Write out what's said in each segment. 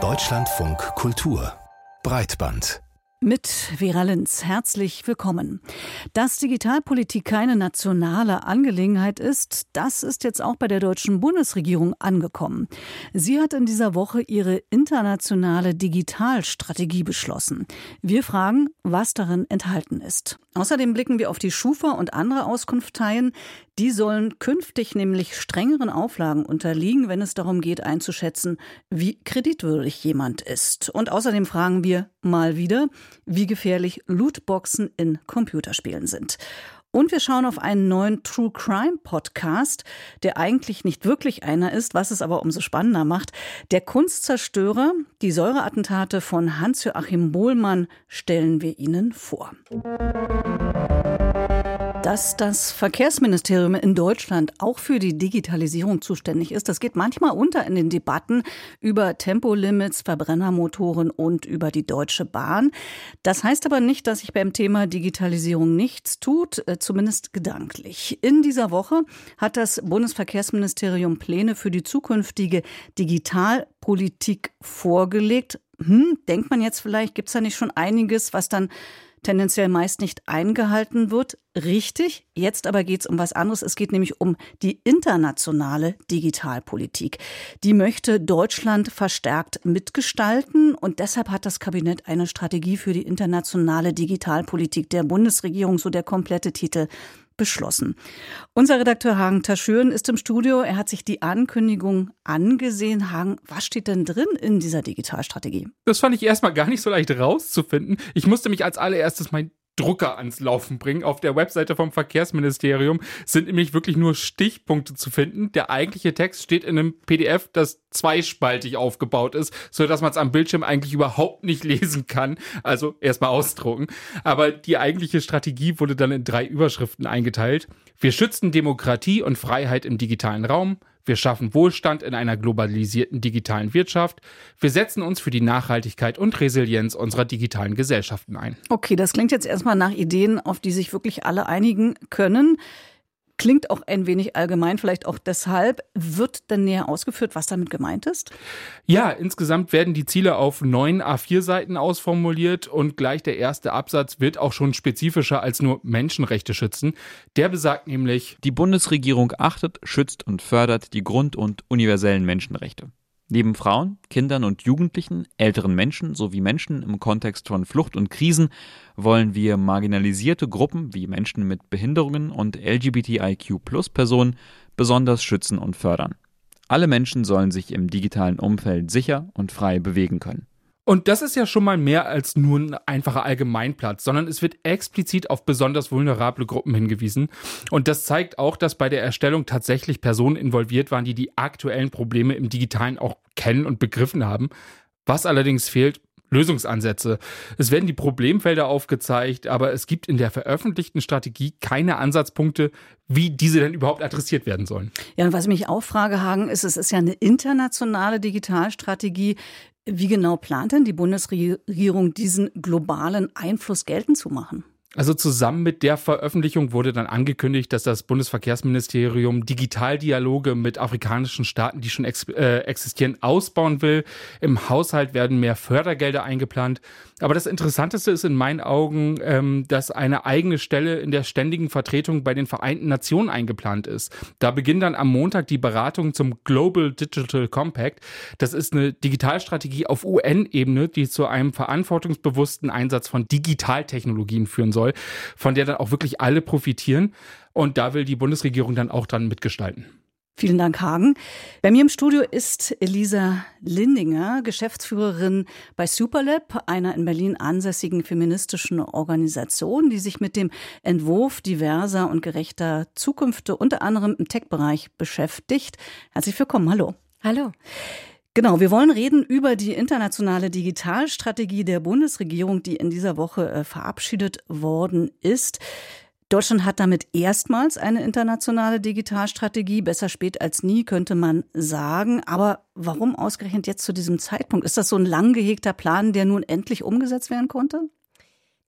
Deutschlandfunk Kultur Breitband mit Vera Linz. Herzlich willkommen. Dass Digitalpolitik keine nationale Angelegenheit ist, das ist jetzt auch bei der deutschen Bundesregierung angekommen. Sie hat in dieser Woche ihre internationale Digitalstrategie beschlossen. Wir fragen, was darin enthalten ist. Außerdem blicken wir auf die Schufa und andere Auskunfteien. Die sollen künftig nämlich strengeren Auflagen unterliegen, wenn es darum geht einzuschätzen, wie kreditwürdig jemand ist. Und außerdem fragen wir mal wieder, wie gefährlich Lootboxen in Computerspielen sind. Und wir schauen auf einen neuen True Crime Podcast, der eigentlich nicht wirklich einer ist, was es aber umso spannender macht. Der Kunstzerstörer, die Säureattentate von Hans-Joachim Bohlmann stellen wir Ihnen vor dass das Verkehrsministerium in Deutschland auch für die Digitalisierung zuständig ist. Das geht manchmal unter in den Debatten über Tempolimits, Verbrennermotoren und über die Deutsche Bahn. Das heißt aber nicht, dass sich beim Thema Digitalisierung nichts tut, äh, zumindest gedanklich. In dieser Woche hat das Bundesverkehrsministerium Pläne für die zukünftige Digitalpolitik vorgelegt. Hm, denkt man jetzt vielleicht, gibt es da nicht schon einiges, was dann tendenziell meist nicht eingehalten wird. Richtig, jetzt aber geht es um was anderes. Es geht nämlich um die internationale Digitalpolitik. Die möchte Deutschland verstärkt mitgestalten und deshalb hat das Kabinett eine Strategie für die internationale Digitalpolitik der Bundesregierung, so der komplette Titel, beschlossen. Unser Redakteur Hagen Taschüren ist im Studio. Er hat sich die Ankündigung angesehen. Hagen, was steht denn drin in dieser Digitalstrategie? Das fand ich erstmal gar nicht so leicht rauszufinden. Ich musste mich als allererstes mein Drucker ans Laufen bringen. Auf der Webseite vom Verkehrsministerium sind nämlich wirklich nur Stichpunkte zu finden. Der eigentliche Text steht in einem PDF, das zweispaltig aufgebaut ist, so dass man es am Bildschirm eigentlich überhaupt nicht lesen kann. Also erstmal ausdrucken. Aber die eigentliche Strategie wurde dann in drei Überschriften eingeteilt. Wir schützen Demokratie und Freiheit im digitalen Raum. Wir schaffen Wohlstand in einer globalisierten digitalen Wirtschaft. Wir setzen uns für die Nachhaltigkeit und Resilienz unserer digitalen Gesellschaften ein. Okay, das klingt jetzt erstmal nach Ideen, auf die sich wirklich alle einigen können. Klingt auch ein wenig allgemein, vielleicht auch deshalb. Wird denn näher ausgeführt, was damit gemeint ist? Ja, insgesamt werden die Ziele auf neun A4-Seiten ausformuliert und gleich der erste Absatz wird auch schon spezifischer als nur Menschenrechte schützen. Der besagt nämlich, die Bundesregierung achtet, schützt und fördert die Grund- und universellen Menschenrechte. Neben Frauen, Kindern und Jugendlichen, älteren Menschen sowie Menschen im Kontext von Flucht und Krisen wollen wir marginalisierte Gruppen wie Menschen mit Behinderungen und LGBTIQ-Personen besonders schützen und fördern. Alle Menschen sollen sich im digitalen Umfeld sicher und frei bewegen können. Und das ist ja schon mal mehr als nur ein einfacher Allgemeinplatz, sondern es wird explizit auf besonders vulnerable Gruppen hingewiesen. Und das zeigt auch, dass bei der Erstellung tatsächlich Personen involviert waren, die die aktuellen Probleme im Digitalen auch kennen und begriffen haben. Was allerdings fehlt, Lösungsansätze. Es werden die Problemfelder aufgezeigt, aber es gibt in der veröffentlichten Strategie keine Ansatzpunkte, wie diese denn überhaupt adressiert werden sollen. Ja, und was ich mich auch frage, Hagen, ist, es ist ja eine internationale Digitalstrategie. Wie genau plant denn die Bundesregierung, diesen globalen Einfluss geltend zu machen? Also zusammen mit der Veröffentlichung wurde dann angekündigt, dass das Bundesverkehrsministerium Digitaldialoge mit afrikanischen Staaten, die schon ex äh, existieren, ausbauen will. Im Haushalt werden mehr Fördergelder eingeplant. Aber das Interessanteste ist in meinen Augen, ähm, dass eine eigene Stelle in der ständigen Vertretung bei den Vereinten Nationen eingeplant ist. Da beginnt dann am Montag die Beratung zum Global Digital Compact. Das ist eine Digitalstrategie auf UN-Ebene, die zu einem verantwortungsbewussten Einsatz von Digitaltechnologien führen soll von der dann auch wirklich alle profitieren. Und da will die Bundesregierung dann auch dran mitgestalten. Vielen Dank, Hagen. Bei mir im Studio ist Elisa Lindinger, Geschäftsführerin bei Superlab, einer in Berlin ansässigen feministischen Organisation, die sich mit dem Entwurf diverser und gerechter Zukünfte unter anderem im Tech-Bereich beschäftigt. Herzlich willkommen. Hallo. Hallo. Genau, wir wollen reden über die internationale Digitalstrategie der Bundesregierung, die in dieser Woche äh, verabschiedet worden ist. Deutschland hat damit erstmals eine internationale Digitalstrategie. Besser spät als nie, könnte man sagen. Aber warum ausgerechnet jetzt zu diesem Zeitpunkt? Ist das so ein lang gehegter Plan, der nun endlich umgesetzt werden konnte?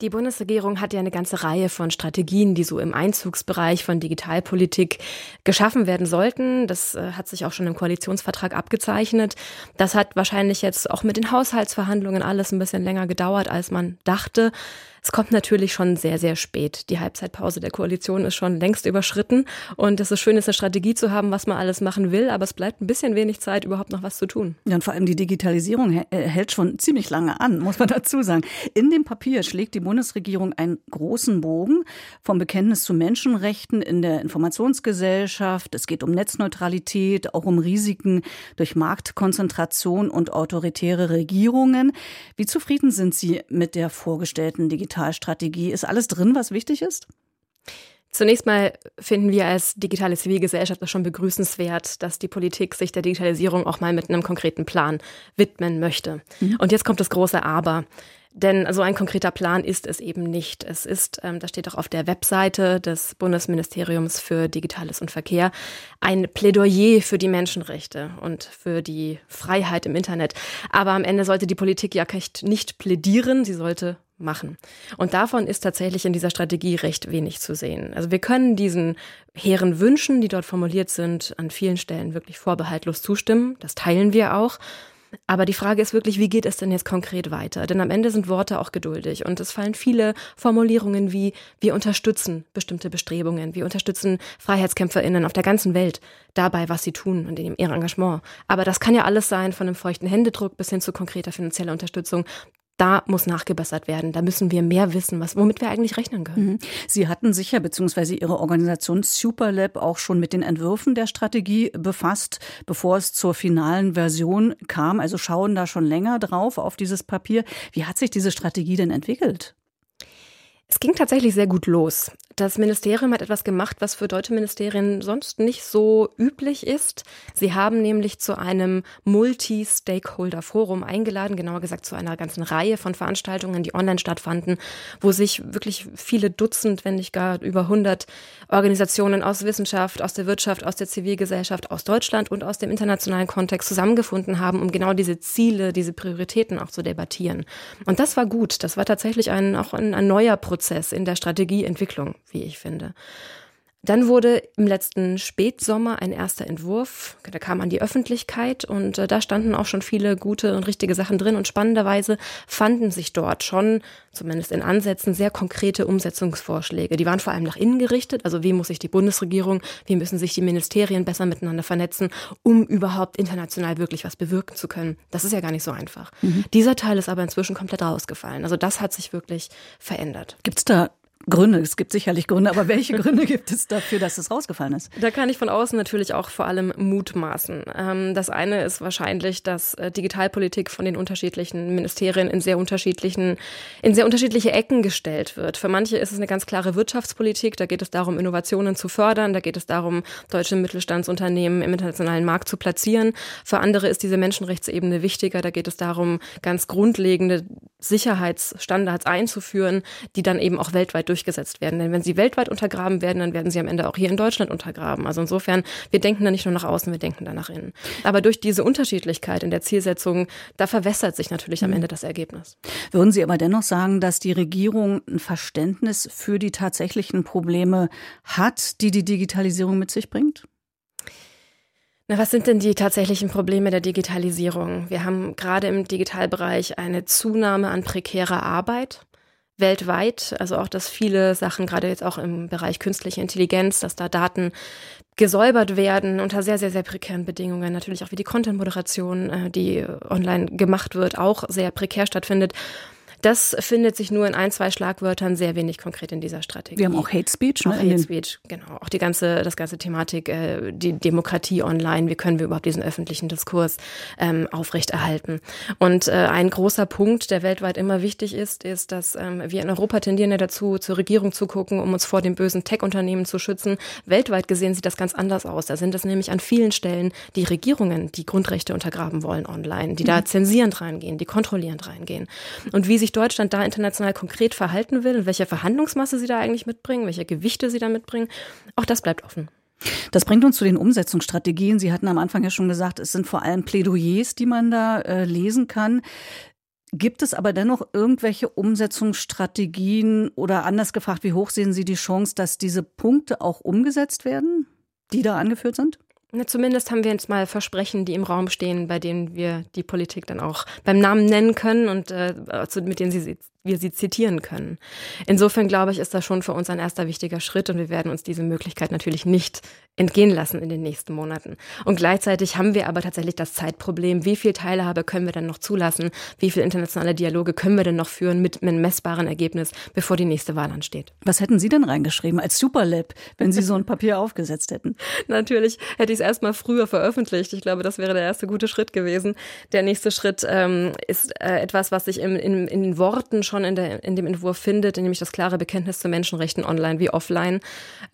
Die Bundesregierung hat ja eine ganze Reihe von Strategien, die so im Einzugsbereich von Digitalpolitik geschaffen werden sollten. Das äh, hat sich auch schon im Koalitionsvertrag abgezeichnet. Das hat wahrscheinlich jetzt auch mit den Haushaltsverhandlungen alles ein bisschen länger gedauert, als man dachte. Es kommt natürlich schon sehr, sehr spät. Die Halbzeitpause der Koalition ist schon längst überschritten. Und es ist schön, eine Strategie zu haben, was man alles machen will, aber es bleibt ein bisschen wenig Zeit, überhaupt noch was zu tun. Ja, und vor allem die Digitalisierung äh, hält schon ziemlich lange an, muss man dazu sagen. In dem Papier schlägt die Bundesregierung einen großen Bogen vom Bekenntnis zu Menschenrechten in der Informationsgesellschaft. Es geht um Netzneutralität, auch um Risiken durch Marktkonzentration und autoritäre Regierungen. Wie zufrieden sind Sie mit der vorgestellten Digitalisierung? Digitalstrategie. Ist alles drin, was wichtig ist? Zunächst mal finden wir als digitale Zivilgesellschaft es schon begrüßenswert, dass die Politik sich der Digitalisierung auch mal mit einem konkreten Plan widmen möchte. Mhm. Und jetzt kommt das große Aber. Denn so ein konkreter Plan ist es eben nicht. Es ist, ähm, das steht auch auf der Webseite des Bundesministeriums für Digitales und Verkehr, ein Plädoyer für die Menschenrechte und für die Freiheit im Internet. Aber am Ende sollte die Politik ja nicht plädieren, sie sollte machen. Und davon ist tatsächlich in dieser Strategie recht wenig zu sehen. Also wir können diesen hehren Wünschen, die dort formuliert sind, an vielen Stellen wirklich vorbehaltlos zustimmen. Das teilen wir auch. Aber die Frage ist wirklich, wie geht es denn jetzt konkret weiter? Denn am Ende sind Worte auch geduldig und es fallen viele Formulierungen wie wir unterstützen bestimmte Bestrebungen, wir unterstützen Freiheitskämpferinnen auf der ganzen Welt dabei, was sie tun und in ihrem Engagement. Aber das kann ja alles sein, von einem feuchten Händedruck bis hin zu konkreter finanzieller Unterstützung da muss nachgebessert werden. Da müssen wir mehr wissen, was, womit wir eigentlich rechnen können. Mhm. Sie hatten sich ja, beziehungsweise Ihre Organisation Superlab auch schon mit den Entwürfen der Strategie befasst, bevor es zur finalen Version kam. Also schauen da schon länger drauf auf dieses Papier. Wie hat sich diese Strategie denn entwickelt? Es ging tatsächlich sehr gut los. Das Ministerium hat etwas gemacht, was für deutsche Ministerien sonst nicht so üblich ist. Sie haben nämlich zu einem Multi-Stakeholder-Forum eingeladen, genauer gesagt zu einer ganzen Reihe von Veranstaltungen, die online stattfanden, wo sich wirklich viele Dutzend, wenn nicht gar über 100 Organisationen aus Wissenschaft, aus der Wirtschaft, aus der Zivilgesellschaft, aus Deutschland und aus dem internationalen Kontext zusammengefunden haben, um genau diese Ziele, diese Prioritäten auch zu debattieren. Und das war gut. Das war tatsächlich ein, auch ein, ein neuer Prozess Prozess in der Strategieentwicklung, wie ich finde. Dann wurde im letzten Spätsommer ein erster Entwurf, der kam an die Öffentlichkeit und äh, da standen auch schon viele gute und richtige Sachen drin und spannenderweise fanden sich dort schon, zumindest in Ansätzen, sehr konkrete Umsetzungsvorschläge. Die waren vor allem nach innen gerichtet, also wie muss sich die Bundesregierung, wie müssen sich die Ministerien besser miteinander vernetzen, um überhaupt international wirklich was bewirken zu können. Das ist ja gar nicht so einfach. Mhm. Dieser Teil ist aber inzwischen komplett rausgefallen. Also das hat sich wirklich verändert. Gibt es da Gründe, es gibt sicherlich Gründe, aber welche Gründe gibt es dafür, dass es rausgefallen ist? Da kann ich von außen natürlich auch vor allem mutmaßen. Ähm, das eine ist wahrscheinlich, dass äh, Digitalpolitik von den unterschiedlichen Ministerien in sehr unterschiedlichen, in sehr unterschiedliche Ecken gestellt wird. Für manche ist es eine ganz klare Wirtschaftspolitik, da geht es darum, Innovationen zu fördern, da geht es darum, deutsche Mittelstandsunternehmen im internationalen Markt zu platzieren. Für andere ist diese Menschenrechtsebene wichtiger, da geht es darum, ganz grundlegende Sicherheitsstandards einzuführen, die dann eben auch weltweit durchgesetzt werden. Denn wenn sie weltweit untergraben werden, dann werden sie am Ende auch hier in Deutschland untergraben. Also insofern, wir denken da nicht nur nach außen, wir denken da nach innen. Aber durch diese Unterschiedlichkeit in der Zielsetzung, da verwässert sich natürlich am mhm. Ende das Ergebnis. Würden Sie aber dennoch sagen, dass die Regierung ein Verständnis für die tatsächlichen Probleme hat, die die Digitalisierung mit sich bringt? Na, was sind denn die tatsächlichen Probleme der Digitalisierung? Wir haben gerade im Digitalbereich eine Zunahme an prekärer Arbeit weltweit. Also auch, dass viele Sachen, gerade jetzt auch im Bereich künstliche Intelligenz, dass da Daten gesäubert werden unter sehr, sehr, sehr prekären Bedingungen. Natürlich auch wie die Content-Moderation, äh, die online gemacht wird, auch sehr prekär stattfindet. Das findet sich nur in ein, zwei Schlagwörtern sehr wenig konkret in dieser Strategie. Wir haben auch Hate Speech. Ne? Auch Hate Speech, genau. Auch die ganze, das ganze Thematik, äh, die Demokratie online, wie können wir überhaupt diesen öffentlichen Diskurs ähm, aufrechterhalten. Und äh, ein großer Punkt, der weltweit immer wichtig ist, ist, dass ähm, wir in Europa tendieren ja dazu, zur Regierung zu gucken, um uns vor den bösen Tech-Unternehmen zu schützen. Weltweit gesehen sieht das ganz anders aus. Da sind es nämlich an vielen Stellen die Regierungen, die Grundrechte untergraben wollen online, die da mhm. zensierend reingehen, die kontrollierend reingehen. Und wie sich sich Deutschland da international konkret verhalten will und welche Verhandlungsmasse sie da eigentlich mitbringen, welche Gewichte sie da mitbringen, auch das bleibt offen. Das bringt uns zu den Umsetzungsstrategien. Sie hatten am Anfang ja schon gesagt, es sind vor allem Plädoyers, die man da äh, lesen kann. Gibt es aber dennoch irgendwelche Umsetzungsstrategien oder anders gefragt, wie hoch sehen Sie die Chance, dass diese Punkte auch umgesetzt werden, die da angeführt sind? Na, zumindest haben wir jetzt mal Versprechen, die im Raum stehen, bei denen wir die Politik dann auch beim Namen nennen können und äh, mit denen sie wir sie zitieren können. Insofern glaube ich, ist das schon für uns ein erster wichtiger Schritt und wir werden uns diese Möglichkeit natürlich nicht entgehen lassen in den nächsten Monaten. Und gleichzeitig haben wir aber tatsächlich das Zeitproblem, wie viel Teilhabe können wir denn noch zulassen, wie viel internationale Dialoge können wir denn noch führen mit einem messbaren Ergebnis, bevor die nächste Wahl ansteht. Was hätten Sie denn reingeschrieben als Superlab, wenn Sie so ein Papier aufgesetzt hätten? Natürlich hätte ich es erstmal früher veröffentlicht. Ich glaube, das wäre der erste gute Schritt gewesen. Der nächste Schritt ähm, ist äh, etwas, was sich im, in, in den Worten schon in, der, in dem Entwurf findet, nämlich das klare Bekenntnis zu Menschenrechten online wie offline.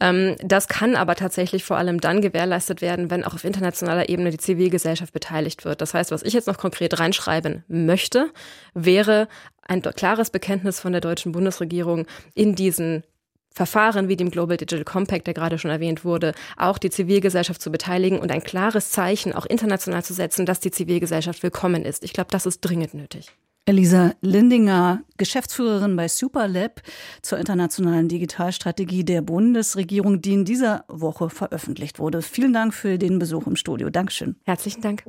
Ähm, das kann aber tatsächlich vor allem dann gewährleistet werden, wenn auch auf internationaler Ebene die Zivilgesellschaft beteiligt wird. Das heißt, was ich jetzt noch konkret reinschreiben möchte, wäre ein klares Bekenntnis von der deutschen Bundesregierung in diesen Verfahren wie dem Global Digital Compact, der gerade schon erwähnt wurde, auch die Zivilgesellschaft zu beteiligen und ein klares Zeichen auch international zu setzen, dass die Zivilgesellschaft willkommen ist. Ich glaube, das ist dringend nötig. Elisa Lindinger, Geschäftsführerin bei Superlab zur internationalen Digitalstrategie der Bundesregierung, die in dieser Woche veröffentlicht wurde. Vielen Dank für den Besuch im Studio. Dankeschön. Herzlichen Dank.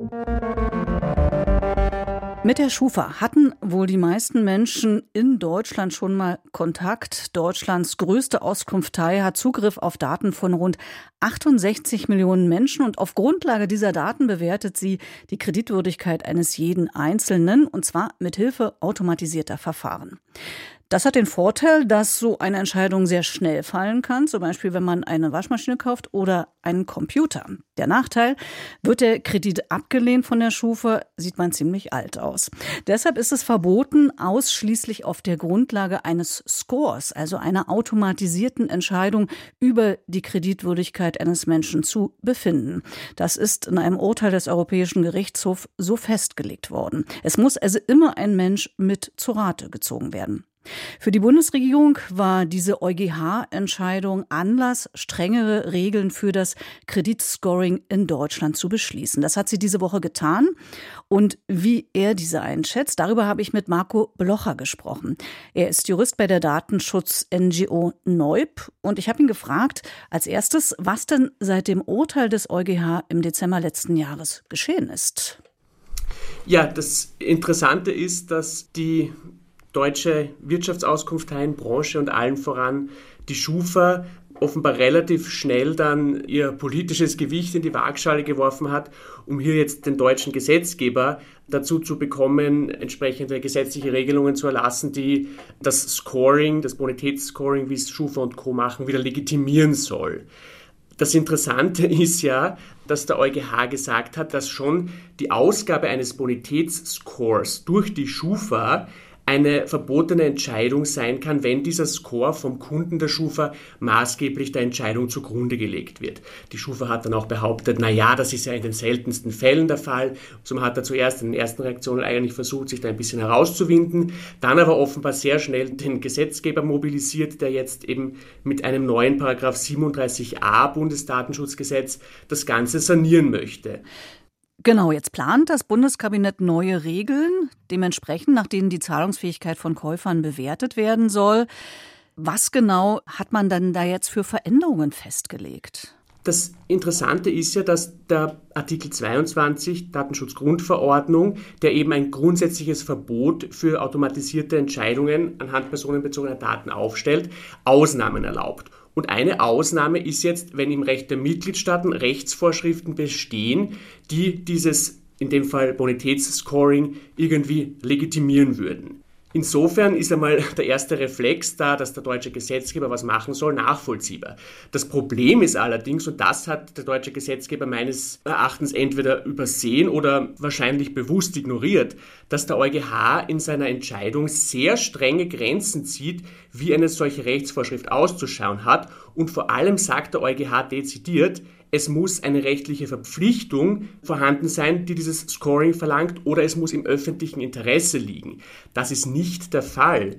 Mit der Schufa hatten wohl die meisten Menschen in Deutschland schon mal Kontakt. Deutschlands größte Auskunftei hat Zugriff auf Daten von rund 68 Millionen Menschen und auf Grundlage dieser Daten bewertet sie die Kreditwürdigkeit eines jeden Einzelnen und zwar mit Hilfe automatisierter Verfahren. Das hat den Vorteil, dass so eine Entscheidung sehr schnell fallen kann, zum Beispiel wenn man eine Waschmaschine kauft oder einen Computer. Der Nachteil, wird der Kredit abgelehnt von der Schufa, sieht man ziemlich alt aus. Deshalb ist es verboten, ausschließlich auf der Grundlage eines Scores, also einer automatisierten Entscheidung über die Kreditwürdigkeit eines Menschen zu befinden. Das ist in einem Urteil des Europäischen Gerichtshofs so festgelegt worden. Es muss also immer ein Mensch mit zu Rate gezogen werden. Für die Bundesregierung war diese EuGH-Entscheidung Anlass, strengere Regeln für das Kreditscoring in Deutschland zu beschließen. Das hat sie diese Woche getan. Und wie er diese einschätzt, darüber habe ich mit Marco Blocher gesprochen. Er ist Jurist bei der Datenschutz-NGO Neub. Und ich habe ihn gefragt, als erstes, was denn seit dem Urteil des EuGH im Dezember letzten Jahres geschehen ist. Ja, das Interessante ist, dass die deutsche Wirtschaftsauskunfteien, Branche und allen voran die Schufa offenbar relativ schnell dann ihr politisches Gewicht in die Waagschale geworfen hat, um hier jetzt den deutschen Gesetzgeber dazu zu bekommen, entsprechende gesetzliche Regelungen zu erlassen, die das Scoring, das Bonitätsscoring, wie es Schufa und Co. machen, wieder legitimieren soll. Das Interessante ist ja, dass der EuGH gesagt hat, dass schon die Ausgabe eines Bonitätsscores durch die Schufa eine verbotene Entscheidung sein kann, wenn dieser Score vom Kunden der Schufa maßgeblich der Entscheidung zugrunde gelegt wird. Die Schufa hat dann auch behauptet, na ja, das ist ja in den seltensten Fällen der Fall. So hat er zuerst in den ersten Reaktionen eigentlich versucht, sich da ein bisschen herauszuwinden, dann aber offenbar sehr schnell den Gesetzgeber mobilisiert, der jetzt eben mit einem neuen Paragraph 37a Bundesdatenschutzgesetz das Ganze sanieren möchte. Genau, jetzt plant das Bundeskabinett neue Regeln, dementsprechend, nach denen die Zahlungsfähigkeit von Käufern bewertet werden soll. Was genau hat man dann da jetzt für Veränderungen festgelegt? Das Interessante ist ja, dass der Artikel 22 Datenschutzgrundverordnung, der eben ein grundsätzliches Verbot für automatisierte Entscheidungen anhand personenbezogener Daten aufstellt, Ausnahmen erlaubt. Und eine Ausnahme ist jetzt, wenn im Recht der Mitgliedstaaten Rechtsvorschriften bestehen, die dieses, in dem Fall Bonitätsscoring, irgendwie legitimieren würden. Insofern ist einmal der erste Reflex da, dass der deutsche Gesetzgeber was machen soll, nachvollziehbar. Das Problem ist allerdings, und das hat der deutsche Gesetzgeber meines Erachtens entweder übersehen oder wahrscheinlich bewusst ignoriert, dass der EuGH in seiner Entscheidung sehr strenge Grenzen zieht, wie eine solche Rechtsvorschrift auszuschauen hat. Und vor allem sagt der EuGH dezidiert, es muss eine rechtliche Verpflichtung vorhanden sein, die dieses Scoring verlangt, oder es muss im öffentlichen Interesse liegen. Das ist nicht der Fall.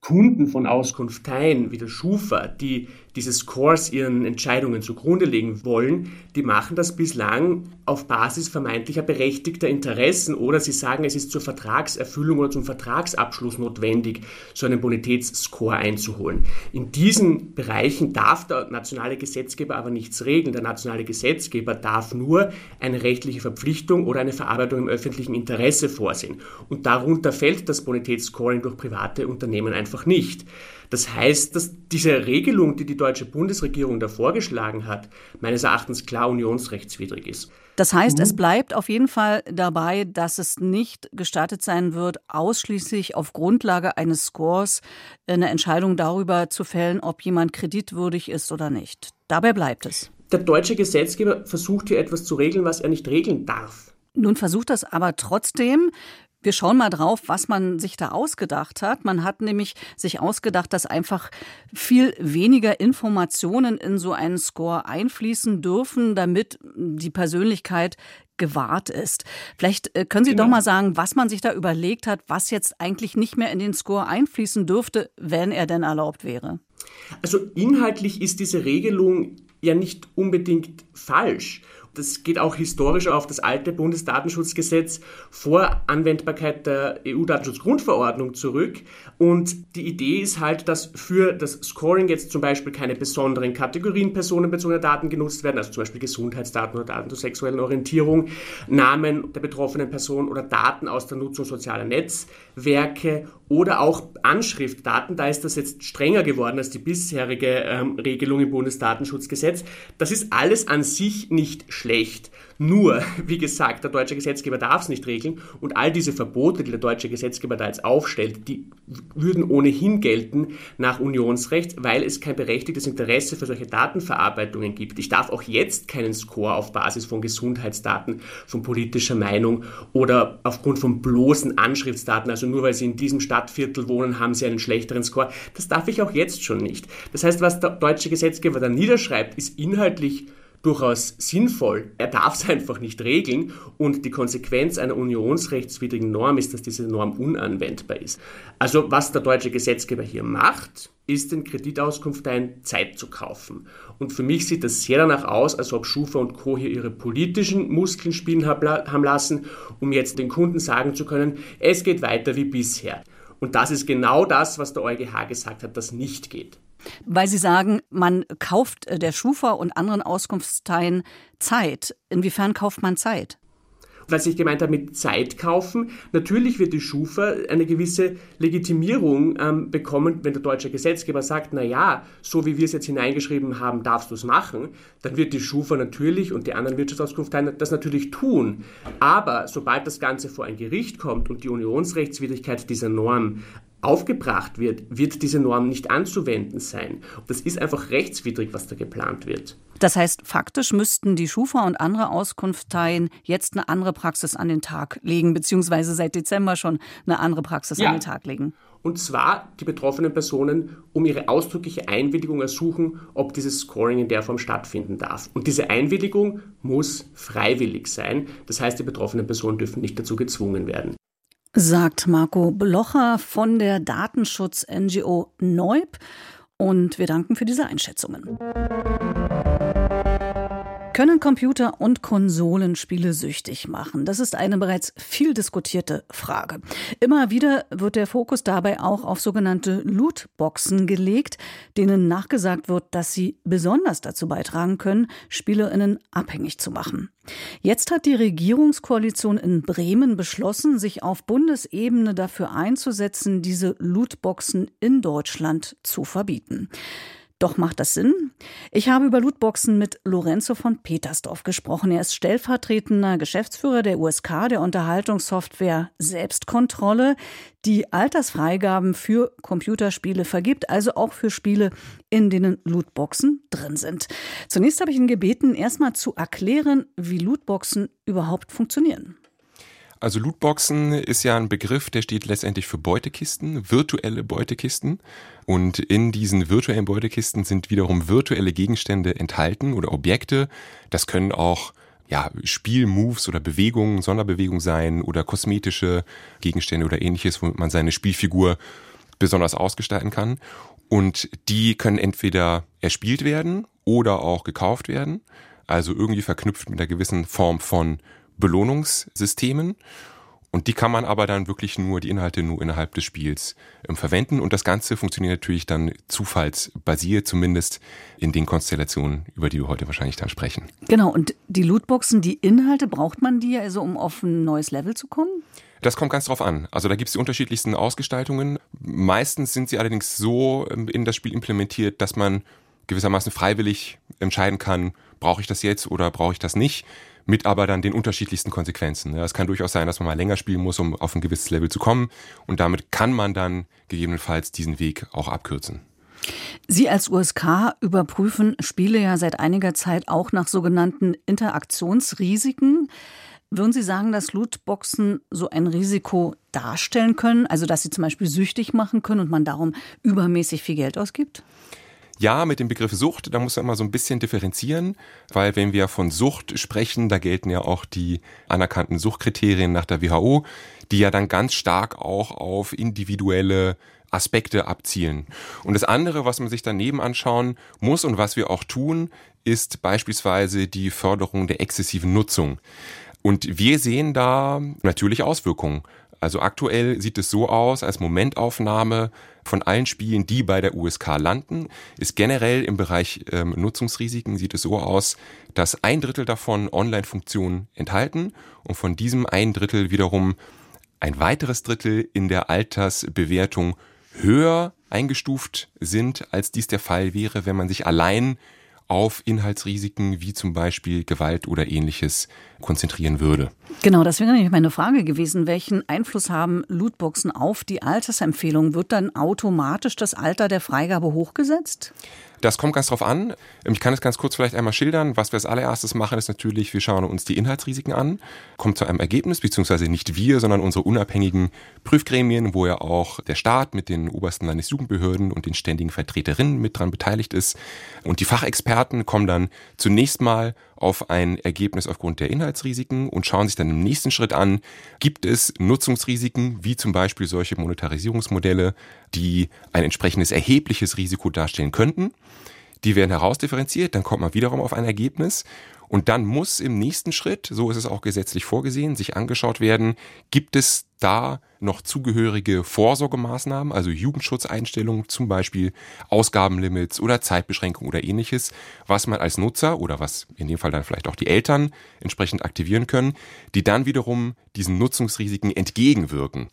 Kunden von Auskunfteien wie der Schufa, die diese Scores ihren Entscheidungen zugrunde legen wollen, die machen das bislang auf Basis vermeintlicher berechtigter Interessen oder sie sagen, es ist zur Vertragserfüllung oder zum Vertragsabschluss notwendig, so einen Bonitätsscore einzuholen. In diesen Bereichen darf der nationale Gesetzgeber aber nichts regeln. Der nationale Gesetzgeber darf nur eine rechtliche Verpflichtung oder eine Verarbeitung im öffentlichen Interesse vorsehen. Und darunter fällt das Bonitätsscoring durch private Unternehmen einfach nicht. Das heißt, dass diese Regelung, die die deutsche Bundesregierung da vorgeschlagen hat, meines Erachtens klar unionsrechtswidrig ist. Das heißt, es bleibt auf jeden Fall dabei, dass es nicht gestattet sein wird, ausschließlich auf Grundlage eines Scores eine Entscheidung darüber zu fällen, ob jemand kreditwürdig ist oder nicht. Dabei bleibt es. Der deutsche Gesetzgeber versucht hier etwas zu regeln, was er nicht regeln darf. Nun versucht das aber trotzdem. Wir schauen mal drauf, was man sich da ausgedacht hat. Man hat nämlich sich ausgedacht, dass einfach viel weniger Informationen in so einen Score einfließen dürfen, damit die Persönlichkeit gewahrt ist. Vielleicht äh, können Sie genau. doch mal sagen, was man sich da überlegt hat, was jetzt eigentlich nicht mehr in den Score einfließen dürfte, wenn er denn erlaubt wäre. Also inhaltlich ist diese Regelung ja nicht unbedingt falsch. Das geht auch historisch auf das alte Bundesdatenschutzgesetz vor Anwendbarkeit der EU-Datenschutzgrundverordnung zurück. Und die Idee ist halt, dass für das Scoring jetzt zum Beispiel keine besonderen Kategorien personenbezogener Daten genutzt werden, also zum Beispiel Gesundheitsdaten oder Daten zur sexuellen Orientierung, Namen der betroffenen Person oder Daten aus der Nutzung sozialer Netzwerke oder auch Anschriftdaten. Da ist das jetzt strenger geworden als die bisherige ähm, Regelung im Bundesdatenschutzgesetz. Das ist alles an sich nicht schlecht. Nur, wie gesagt, der deutsche Gesetzgeber darf es nicht regeln und all diese Verbote, die der deutsche Gesetzgeber da jetzt aufstellt, die würden ohnehin gelten nach Unionsrecht, weil es kein berechtigtes Interesse für solche Datenverarbeitungen gibt. Ich darf auch jetzt keinen Score auf Basis von Gesundheitsdaten, von politischer Meinung oder aufgrund von bloßen Anschriftsdaten, also nur weil Sie in diesem Stadtviertel wohnen, haben Sie einen schlechteren Score. Das darf ich auch jetzt schon nicht. Das heißt, was der deutsche Gesetzgeber da niederschreibt, ist inhaltlich durchaus sinnvoll. Er darf es einfach nicht regeln und die Konsequenz einer unionsrechtswidrigen Norm ist, dass diese Norm unanwendbar ist. Also was der deutsche Gesetzgeber hier macht, ist den Kreditauskunfteien Zeit zu kaufen. Und für mich sieht das sehr danach aus, als ob Schufa und Co. hier ihre politischen Muskeln spielen haben lassen, um jetzt den Kunden sagen zu können, es geht weiter wie bisher. Und das ist genau das, was der EuGH gesagt hat, das nicht geht. Weil Sie sagen, man kauft äh, der Schufa und anderen Auskunftsteilen Zeit. Inwiefern kauft man Zeit? was ich gemeint habe mit Zeit kaufen. Natürlich wird die Schufa eine gewisse Legitimierung ähm, bekommen, wenn der deutsche Gesetzgeber sagt, na ja, so wie wir es jetzt hineingeschrieben haben, darfst du es machen, dann wird die Schufa natürlich und die anderen Wirtschaftsauskunftsteile das natürlich tun. Aber sobald das Ganze vor ein Gericht kommt und die Unionsrechtswidrigkeit dieser Norm aufgebracht wird, wird diese Norm nicht anzuwenden sein. Das ist einfach rechtswidrig, was da geplant wird. Das heißt, faktisch müssten die Schufa und andere Auskunftsteilen jetzt eine andere Praxis an den Tag legen, beziehungsweise seit Dezember schon eine andere Praxis ja. an den Tag legen. Und zwar die betroffenen Personen um ihre ausdrückliche Einwilligung ersuchen, ob dieses Scoring in der Form stattfinden darf. Und diese Einwilligung muss freiwillig sein. Das heißt, die betroffenen Personen dürfen nicht dazu gezwungen werden sagt Marco Blocher von der Datenschutz-NGO Neub. Und wir danken für diese Einschätzungen. Können Computer und Konsolen Spiele süchtig machen? Das ist eine bereits viel diskutierte Frage. Immer wieder wird der Fokus dabei auch auf sogenannte Lootboxen gelegt, denen nachgesagt wird, dass sie besonders dazu beitragen können, Spielerinnen abhängig zu machen. Jetzt hat die Regierungskoalition in Bremen beschlossen, sich auf Bundesebene dafür einzusetzen, diese Lootboxen in Deutschland zu verbieten. Doch macht das Sinn? Ich habe über Lootboxen mit Lorenzo von Petersdorf gesprochen. Er ist stellvertretender Geschäftsführer der USK, der Unterhaltungssoftware Selbstkontrolle, die Altersfreigaben für Computerspiele vergibt, also auch für Spiele, in denen Lootboxen drin sind. Zunächst habe ich ihn gebeten, erstmal zu erklären, wie Lootboxen überhaupt funktionieren. Also Lootboxen ist ja ein Begriff, der steht letztendlich für Beutekisten, virtuelle Beutekisten. Und in diesen virtuellen Beutekisten sind wiederum virtuelle Gegenstände enthalten oder Objekte. Das können auch ja, Spielmoves oder Bewegungen, Sonderbewegungen sein oder kosmetische Gegenstände oder ähnliches, womit man seine Spielfigur besonders ausgestalten kann. Und die können entweder erspielt werden oder auch gekauft werden. Also irgendwie verknüpft mit einer gewissen Form von Belohnungssystemen. Und die kann man aber dann wirklich nur, die Inhalte nur innerhalb des Spiels ähm, verwenden. Und das Ganze funktioniert natürlich dann zufallsbasiert, zumindest in den Konstellationen, über die wir heute wahrscheinlich dann sprechen. Genau, und die Lootboxen, die Inhalte, braucht man die also, um auf ein neues Level zu kommen? Das kommt ganz drauf an. Also da gibt es die unterschiedlichsten Ausgestaltungen. Meistens sind sie allerdings so ähm, in das Spiel implementiert, dass man gewissermaßen freiwillig entscheiden kann, brauche ich das jetzt oder brauche ich das nicht mit aber dann den unterschiedlichsten Konsequenzen. Es kann durchaus sein, dass man mal länger spielen muss, um auf ein gewisses Level zu kommen. Und damit kann man dann gegebenenfalls diesen Weg auch abkürzen. Sie als USK überprüfen Spiele ja seit einiger Zeit auch nach sogenannten Interaktionsrisiken. Würden Sie sagen, dass Lootboxen so ein Risiko darstellen können? Also, dass sie zum Beispiel süchtig machen können und man darum übermäßig viel Geld ausgibt? Ja, mit dem Begriff Sucht, da muss man immer so ein bisschen differenzieren, weil wenn wir von Sucht sprechen, da gelten ja auch die anerkannten Suchtkriterien nach der WHO, die ja dann ganz stark auch auf individuelle Aspekte abzielen. Und das andere, was man sich daneben anschauen muss und was wir auch tun, ist beispielsweise die Förderung der exzessiven Nutzung. Und wir sehen da natürlich Auswirkungen. Also aktuell sieht es so aus, als Momentaufnahme von allen Spielen, die bei der USK landen, ist generell im Bereich ähm, Nutzungsrisiken sieht es so aus, dass ein Drittel davon Online-Funktionen enthalten und von diesem ein Drittel wiederum ein weiteres Drittel in der Altersbewertung höher eingestuft sind, als dies der Fall wäre, wenn man sich allein auf Inhaltsrisiken wie zum Beispiel Gewalt oder ähnliches konzentrieren würde. Genau, das wäre nämlich meine Frage gewesen. Welchen Einfluss haben Lootboxen auf die Altersempfehlung? Wird dann automatisch das Alter der Freigabe hochgesetzt? Das kommt ganz drauf an. Ich kann es ganz kurz vielleicht einmal schildern. Was wir als allererstes machen, ist natürlich, wir schauen uns die Inhaltsrisiken an, kommen zu einem Ergebnis, beziehungsweise nicht wir, sondern unsere unabhängigen Prüfgremien, wo ja auch der Staat mit den obersten Landesjugendbehörden und den ständigen Vertreterinnen mit dran beteiligt ist. Und die Fachexperten kommen dann zunächst mal auf ein Ergebnis aufgrund der Inhaltsrisiken und schauen sich dann im nächsten Schritt an, gibt es Nutzungsrisiken, wie zum Beispiel solche Monetarisierungsmodelle, die ein entsprechendes erhebliches Risiko darstellen könnten. Die werden herausdifferenziert, dann kommt man wiederum auf ein Ergebnis und dann muss im nächsten Schritt, so ist es auch gesetzlich vorgesehen, sich angeschaut werden, gibt es da noch zugehörige Vorsorgemaßnahmen, also Jugendschutzeinstellungen, zum Beispiel Ausgabenlimits oder Zeitbeschränkungen oder ähnliches, was man als Nutzer oder was in dem Fall dann vielleicht auch die Eltern entsprechend aktivieren können, die dann wiederum diesen Nutzungsrisiken entgegenwirken.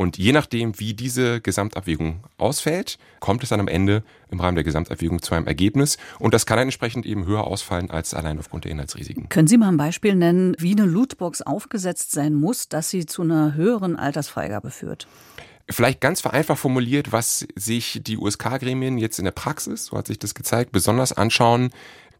Und je nachdem, wie diese Gesamtabwägung ausfällt, kommt es dann am Ende im Rahmen der Gesamtabwägung zu einem Ergebnis. Und das kann dann entsprechend eben höher ausfallen als allein aufgrund der Inhaltsrisiken. Können Sie mal ein Beispiel nennen, wie eine Lootbox aufgesetzt sein muss, dass sie zu einer höheren Altersfreigabe führt? Vielleicht ganz vereinfacht formuliert, was sich die USK-Gremien jetzt in der Praxis, so hat sich das gezeigt, besonders anschauen,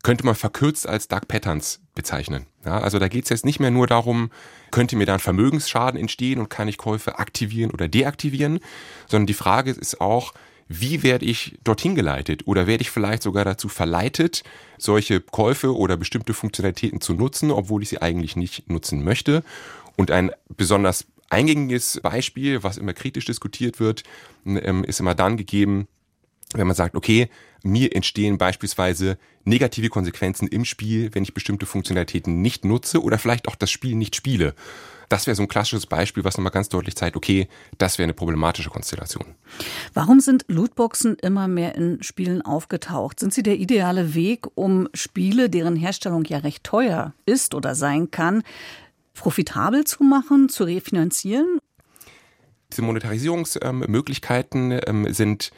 könnte man verkürzt als Dark Patterns bezeichnen. Ja, also da geht es jetzt nicht mehr nur darum, könnte mir dann Vermögensschaden entstehen und kann ich Käufe aktivieren oder deaktivieren, sondern die Frage ist auch, wie werde ich dorthin geleitet oder werde ich vielleicht sogar dazu verleitet, solche Käufe oder bestimmte Funktionalitäten zu nutzen, obwohl ich sie eigentlich nicht nutzen möchte. Und ein besonders eingängiges Beispiel, was immer kritisch diskutiert wird, ähm, ist immer dann gegeben, wenn man sagt, okay, mir entstehen beispielsweise negative Konsequenzen im Spiel, wenn ich bestimmte Funktionalitäten nicht nutze oder vielleicht auch das Spiel nicht spiele. Das wäre so ein klassisches Beispiel, was nochmal ganz deutlich zeigt, okay, das wäre eine problematische Konstellation. Warum sind Lootboxen immer mehr in Spielen aufgetaucht? Sind sie der ideale Weg, um Spiele, deren Herstellung ja recht teuer ist oder sein kann, profitabel zu machen, zu refinanzieren? Diese Monetarisierungsmöglichkeiten ähm, sind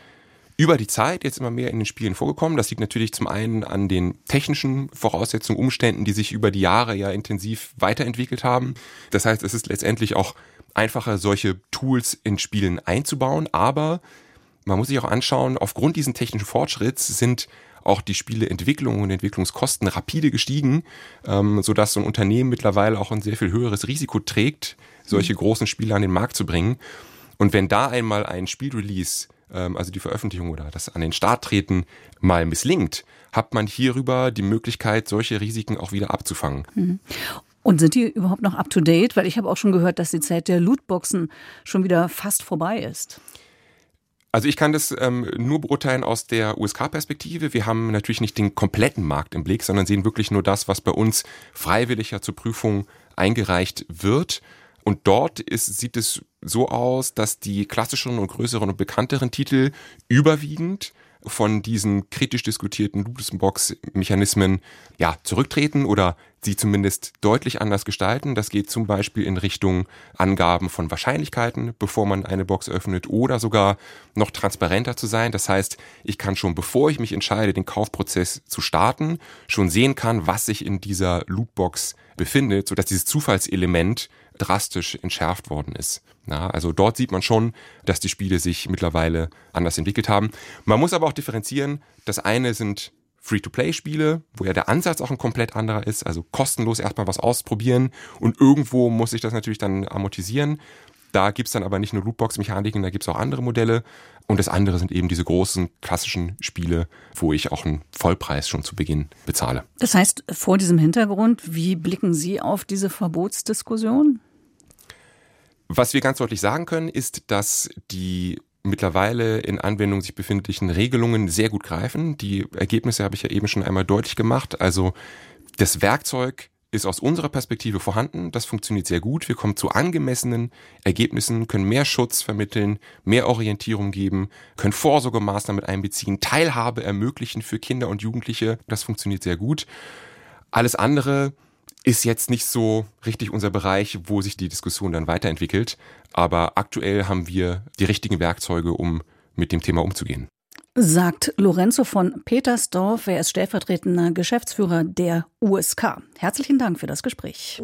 über die Zeit jetzt immer mehr in den Spielen vorgekommen. Das liegt natürlich zum einen an den technischen Voraussetzungen, Umständen, die sich über die Jahre ja intensiv weiterentwickelt haben. Das heißt, es ist letztendlich auch einfacher, solche Tools in Spielen einzubauen. Aber man muss sich auch anschauen, aufgrund diesen technischen Fortschritts sind auch die Spieleentwicklung und Entwicklungskosten rapide gestiegen, ähm, sodass so ein Unternehmen mittlerweile auch ein sehr viel höheres Risiko trägt, solche großen Spiele an den Markt zu bringen. Und wenn da einmal ein Spielrelease ähm, also die Veröffentlichung oder das an den Start treten, mal misslingt, hat man hierüber die Möglichkeit, solche Risiken auch wieder abzufangen. Mhm. Und sind die überhaupt noch up to date? Weil ich habe auch schon gehört, dass die Zeit der Lootboxen schon wieder fast vorbei ist. Also ich kann das ähm, nur beurteilen aus der USK-Perspektive. Wir haben natürlich nicht den kompletten Markt im Blick, sondern sehen wirklich nur das, was bei uns freiwillig ja zur Prüfung eingereicht wird. Und dort ist, sieht es so aus, dass die klassischeren und größeren und bekannteren Titel überwiegend von diesen kritisch diskutierten Ludenbox-Mechanismen ja, zurücktreten oder sie zumindest deutlich anders gestalten. Das geht zum Beispiel in Richtung Angaben von Wahrscheinlichkeiten, bevor man eine Box öffnet oder sogar noch transparenter zu sein. Das heißt, ich kann schon, bevor ich mich entscheide, den Kaufprozess zu starten, schon sehen kann, was sich in dieser Lootbox befindet, sodass dieses Zufallselement drastisch entschärft worden ist. Ja, also dort sieht man schon, dass die Spiele sich mittlerweile anders entwickelt haben. Man muss aber auch differenzieren. Das eine sind Free-to-Play-Spiele, wo ja der Ansatz auch ein komplett anderer ist, also kostenlos erstmal was ausprobieren und irgendwo muss ich das natürlich dann amortisieren. Da gibt's dann aber nicht nur Lootbox-Mechaniken, da gibt's auch andere Modelle. Und das andere sind eben diese großen klassischen Spiele, wo ich auch einen Vollpreis schon zu Beginn bezahle. Das heißt, vor diesem Hintergrund, wie blicken Sie auf diese Verbotsdiskussion? Was wir ganz deutlich sagen können, ist, dass die mittlerweile in Anwendung sich befindlichen Regelungen sehr gut greifen. Die Ergebnisse habe ich ja eben schon einmal deutlich gemacht. Also das Werkzeug ist aus unserer Perspektive vorhanden. Das funktioniert sehr gut. Wir kommen zu angemessenen Ergebnissen, können mehr Schutz vermitteln, mehr Orientierung geben, können Vorsorgemaßnahmen einbeziehen, Teilhabe ermöglichen für Kinder und Jugendliche. Das funktioniert sehr gut. Alles andere ist jetzt nicht so richtig unser Bereich, wo sich die Diskussion dann weiterentwickelt. Aber aktuell haben wir die richtigen Werkzeuge, um mit dem Thema umzugehen. Sagt Lorenzo von Petersdorf. Er ist stellvertretender Geschäftsführer der USK. Herzlichen Dank für das Gespräch.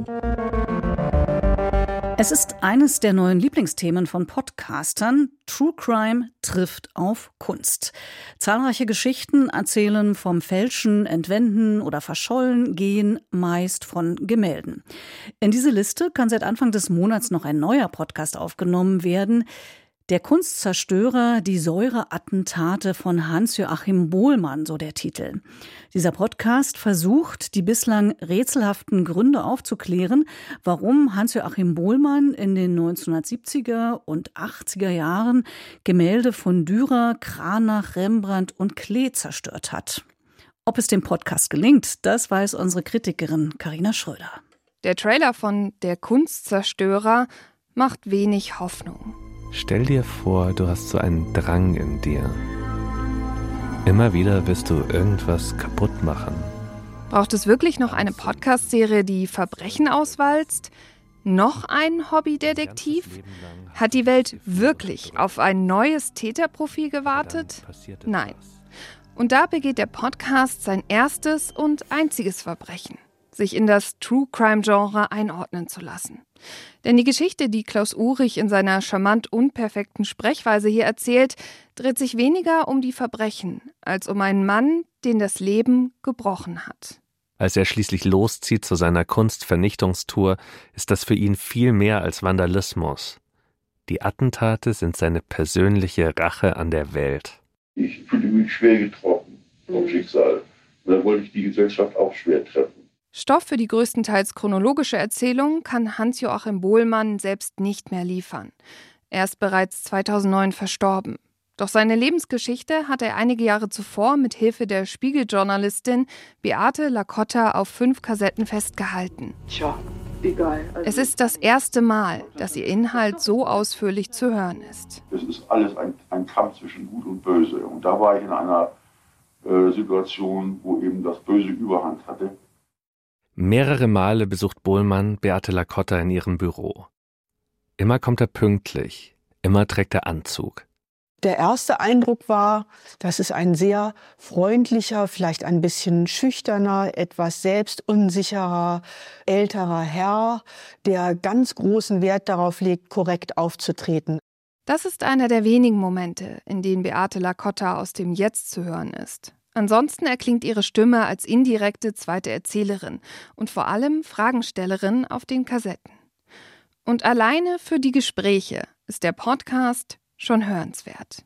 Es ist eines der neuen Lieblingsthemen von Podcastern. True Crime trifft auf Kunst. Zahlreiche Geschichten erzählen vom Fälschen, Entwenden oder Verschollen gehen meist von Gemälden. In diese Liste kann seit Anfang des Monats noch ein neuer Podcast aufgenommen werden. Der Kunstzerstörer, die Säureattentate von Hans-Joachim Bohlmann, so der Titel. Dieser Podcast versucht, die bislang rätselhaften Gründe aufzuklären, warum Hans-Joachim Bohlmann in den 1970er und 80er Jahren Gemälde von Dürer, Kranach, Rembrandt und Klee zerstört hat. Ob es dem Podcast gelingt, das weiß unsere Kritikerin Karina Schröder. Der Trailer von Der Kunstzerstörer macht wenig Hoffnung. Stell dir vor, du hast so einen Drang in dir. Immer wieder wirst du irgendwas kaputt machen. Braucht es wirklich noch eine Podcast-Serie, die Verbrechen auswalzt? Noch ein Hobbydetektiv? Hat die Welt wirklich auf ein neues Täterprofil gewartet? Nein. Und da begeht der Podcast sein erstes und einziges Verbrechen sich in das True Crime Genre einordnen zu lassen. Denn die Geschichte, die Klaus Urich in seiner charmant unperfekten Sprechweise hier erzählt, dreht sich weniger um die Verbrechen als um einen Mann, den das Leben gebrochen hat. Als er schließlich loszieht zu seiner Kunstvernichtungstour, ist das für ihn viel mehr als Vandalismus. Die Attentate sind seine persönliche Rache an der Welt. Ich fühlte mich schwer getroffen vom Schicksal. Da wollte ich die Gesellschaft auch schwer treffen. Stoff für die größtenteils chronologische Erzählung kann Hans-Joachim Bohlmann selbst nicht mehr liefern. Er ist bereits 2009 verstorben. Doch seine Lebensgeschichte hat er einige Jahre zuvor mit Hilfe der Spiegeljournalistin Beate Lacotta auf fünf Kassetten festgehalten. Tja, egal. Also es ist das erste Mal, dass ihr Inhalt so ausführlich zu hören ist. Es ist alles ein, ein Kampf zwischen Gut und Böse. Und da war ich in einer äh, Situation, wo eben das Böse Überhand hatte. Mehrere Male besucht Bohlmann Beate Lacotta in ihrem Büro. Immer kommt er pünktlich, immer trägt er Anzug. Der erste Eindruck war, dass es ein sehr freundlicher, vielleicht ein bisschen schüchterner, etwas selbstunsicherer, älterer Herr, der ganz großen Wert darauf legt, korrekt aufzutreten. Das ist einer der wenigen Momente, in denen Beate Lacotta aus dem Jetzt zu hören ist. Ansonsten erklingt ihre Stimme als indirekte zweite Erzählerin und vor allem Fragenstellerin auf den Kassetten. Und alleine für die Gespräche ist der Podcast schon hörenswert.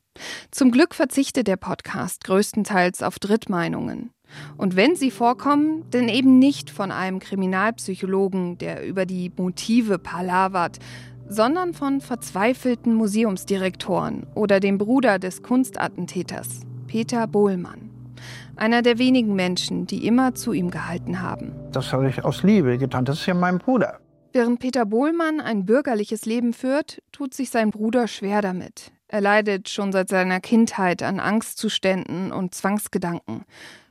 Zum Glück verzichtet der Podcast größtenteils auf Drittmeinungen. Und wenn sie vorkommen, dann eben nicht von einem Kriminalpsychologen, der über die Motive palavert, sondern von verzweifelten Museumsdirektoren oder dem Bruder des Kunstattentäters, Peter Bohlmann. Einer der wenigen Menschen, die immer zu ihm gehalten haben. Das habe ich aus Liebe getan. Das ist ja mein Bruder. Während Peter Bohlmann ein bürgerliches Leben führt, tut sich sein Bruder schwer damit. Er leidet schon seit seiner Kindheit an Angstzuständen und Zwangsgedanken,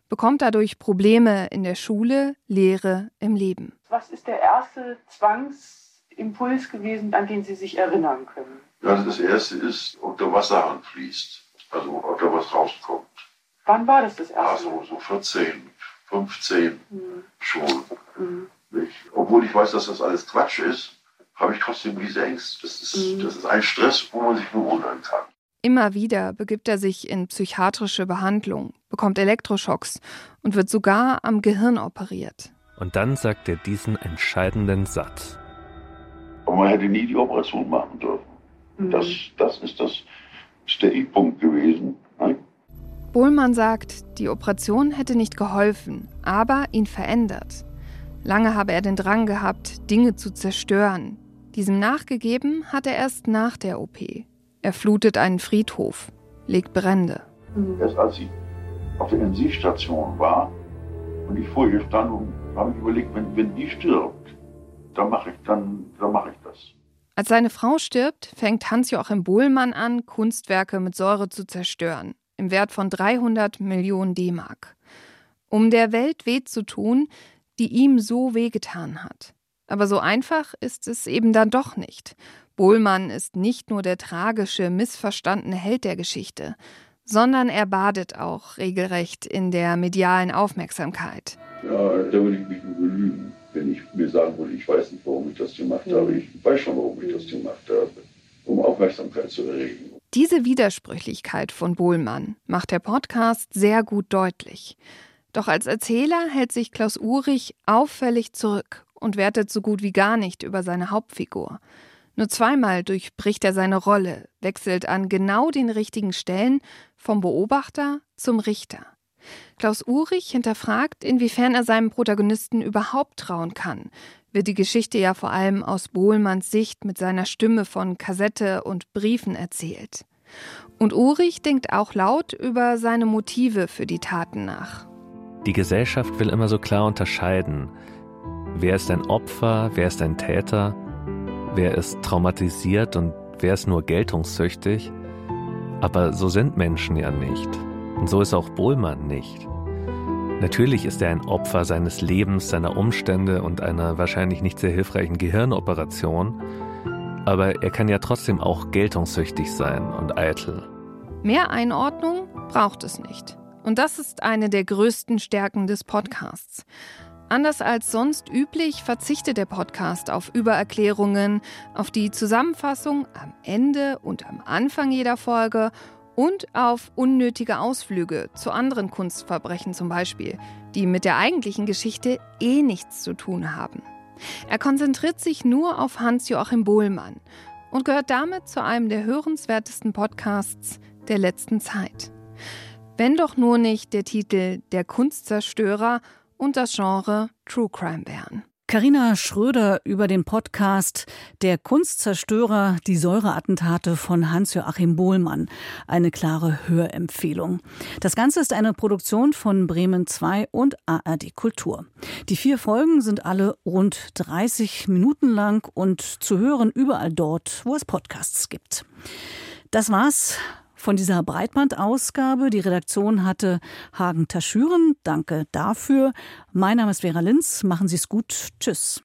bekommt dadurch Probleme in der Schule, Lehre, im Leben. Was ist der erste Zwangsimpuls gewesen, an den Sie sich erinnern können? Ja, das erste ist, ob der Wasserhahn fließt, also ob da was rauskommt. Wann war das das erste? Also so 14, 15 mhm. schon. Mhm. Obwohl ich weiß, dass das alles Quatsch ist, habe ich trotzdem diese Ängste. Das ist, mhm. das ist ein Stress, wo man sich nur wundern kann. Immer wieder begibt er sich in psychiatrische Behandlung, bekommt Elektroschocks und wird sogar am Gehirn operiert. Und dann sagt er diesen entscheidenden Satz. Aber man hätte nie die Operation machen dürfen. Mhm. Das, das ist das ist der I-Punkt gewesen. Bohlmann sagt, die Operation hätte nicht geholfen, aber ihn verändert. Lange habe er den Drang gehabt, Dinge zu zerstören. Diesem nachgegeben hat er erst nach der OP. Er flutet einen Friedhof, legt Brände. Erst als ich auf der Intensivstation war und ich vor ihr stand und habe überlegt, wenn, wenn die stirbt, dann mache ich, dann, dann mach ich das. Als seine Frau stirbt, fängt Hans-Joachim Bohlmann an, Kunstwerke mit Säure zu zerstören, im Wert von 300 Millionen D-Mark. Um der Welt weh zu tun, die ihm so wehgetan hat. Aber so einfach ist es eben dann doch nicht. Bohlmann ist nicht nur der tragische, missverstandene Held der Geschichte, sondern er badet auch regelrecht in der medialen Aufmerksamkeit. Ja, da würde ich mich nur belügen, wenn ich mir sagen würde, ich weiß nicht, warum ich das gemacht habe. Ich weiß schon, warum ich das gemacht habe, um Aufmerksamkeit zu erregen. Diese Widersprüchlichkeit von Bohlmann macht der Podcast sehr gut deutlich. Doch als Erzähler hält sich Klaus Urich auffällig zurück und wertet so gut wie gar nicht über seine Hauptfigur. Nur zweimal durchbricht er seine Rolle, wechselt an genau den richtigen Stellen vom Beobachter zum Richter. Klaus Urich hinterfragt, inwiefern er seinem Protagonisten überhaupt trauen kann, wird die Geschichte ja vor allem aus Bohlmanns Sicht mit seiner Stimme von Kassette und Briefen erzählt. Und Urich denkt auch laut über seine Motive für die Taten nach. Die Gesellschaft will immer so klar unterscheiden. Wer ist ein Opfer, wer ist ein Täter, wer ist traumatisiert und wer ist nur geltungssüchtig. Aber so sind Menschen ja nicht. Und so ist auch Bohlmann nicht. Natürlich ist er ein Opfer seines Lebens, seiner Umstände und einer wahrscheinlich nicht sehr hilfreichen Gehirnoperation. Aber er kann ja trotzdem auch geltungssüchtig sein und eitel. Mehr Einordnung braucht es nicht. Und das ist eine der größten Stärken des Podcasts. Anders als sonst üblich verzichtet der Podcast auf Übererklärungen, auf die Zusammenfassung am Ende und am Anfang jeder Folge und auf unnötige Ausflüge zu anderen Kunstverbrechen zum Beispiel, die mit der eigentlichen Geschichte eh nichts zu tun haben. Er konzentriert sich nur auf Hans-Joachim Bohlmann und gehört damit zu einem der hörenswertesten Podcasts der letzten Zeit. Wenn doch nur nicht der Titel Der Kunstzerstörer und das Genre True Crime wären. Carina Schröder über den Podcast Der Kunstzerstörer, die Säureattentate von Hans-Joachim Bohlmann. Eine klare Hörempfehlung. Das Ganze ist eine Produktion von Bremen 2 und ARD Kultur. Die vier Folgen sind alle rund 30 Minuten lang und zu hören überall dort, wo es Podcasts gibt. Das war's von dieser Breitbandausgabe. Die Redaktion hatte Hagen Taschüren. Danke dafür. Mein Name ist Vera Linz. Machen Sie es gut. Tschüss.